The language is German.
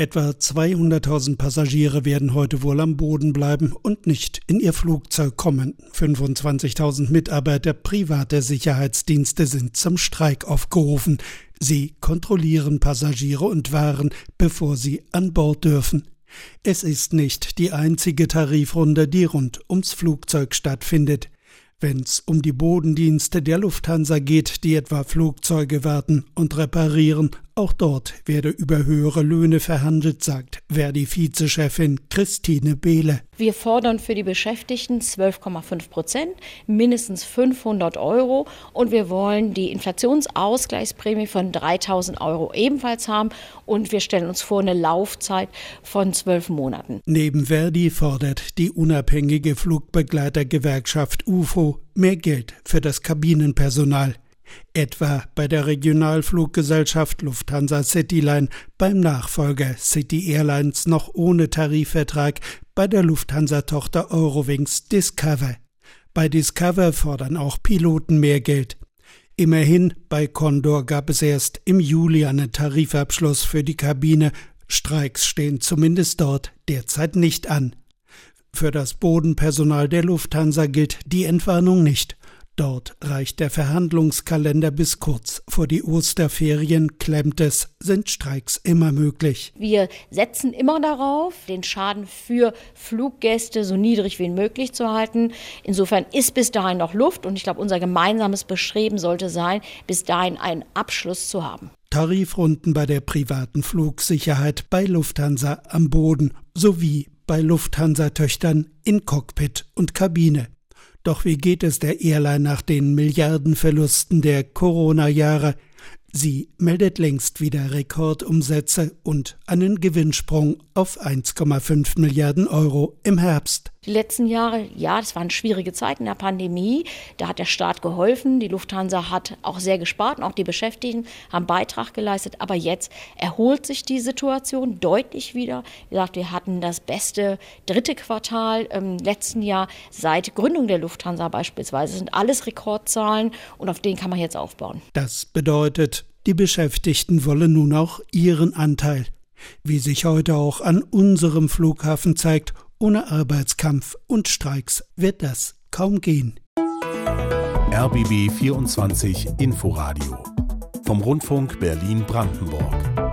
Etwa 200.000 Passagiere werden heute wohl am Boden bleiben und nicht in ihr Flugzeug kommen. 25.000 Mitarbeiter privater Sicherheitsdienste sind zum Streik aufgerufen. Sie kontrollieren Passagiere und Waren, bevor sie an Bord dürfen. Es ist nicht die einzige Tarifrunde, die rund ums Flugzeug stattfindet. Wenn's um die Bodendienste der Lufthansa geht, die etwa Flugzeuge warten und reparieren, auch dort werde über höhere Löhne verhandelt, sagt Verdi-Vizechefin Christine Behle. Wir fordern für die Beschäftigten 12,5 Prozent, mindestens 500 Euro und wir wollen die Inflationsausgleichsprämie von 3000 Euro ebenfalls haben und wir stellen uns vor eine Laufzeit von zwölf Monaten. Neben Verdi fordert die unabhängige Flugbegleitergewerkschaft UFO mehr Geld für das Kabinenpersonal etwa bei der Regionalfluggesellschaft Lufthansa Cityline, beim Nachfolger City Airlines noch ohne Tarifvertrag, bei der Lufthansa-Tochter Eurowings Discover. Bei Discover fordern auch Piloten mehr Geld. Immerhin, bei Condor gab es erst im Juli einen Tarifabschluss für die Kabine. Streiks stehen zumindest dort derzeit nicht an. Für das Bodenpersonal der Lufthansa gilt die Entwarnung nicht. Dort reicht der Verhandlungskalender bis kurz vor die Osterferien, klemmt es, sind Streiks immer möglich. Wir setzen immer darauf, den Schaden für Fluggäste so niedrig wie möglich zu halten. Insofern ist bis dahin noch Luft und ich glaube, unser gemeinsames Bestreben sollte sein, bis dahin einen Abschluss zu haben. Tarifrunden bei der privaten Flugsicherheit bei Lufthansa am Boden sowie bei Lufthansa-Töchtern in Cockpit und Kabine. Doch wie geht es der Airline nach den Milliardenverlusten der Corona-Jahre? Sie meldet längst wieder Rekordumsätze und einen Gewinnsprung auf 1,5 Milliarden Euro im Herbst. Die letzten Jahre, ja, das waren schwierige Zeiten der Pandemie. Da hat der Staat geholfen. Die Lufthansa hat auch sehr gespart und auch die Beschäftigten haben Beitrag geleistet. Aber jetzt erholt sich die Situation deutlich wieder. Wie gesagt, wir hatten das beste dritte Quartal im letzten Jahr seit Gründung der Lufthansa beispielsweise. Das sind alles Rekordzahlen und auf denen kann man jetzt aufbauen. Das bedeutet, die Beschäftigten wollen nun auch ihren Anteil. Wie sich heute auch an unserem Flughafen zeigt, ohne Arbeitskampf und Streiks wird das kaum gehen. RBB 24 Inforadio vom Rundfunk Berlin-Brandenburg.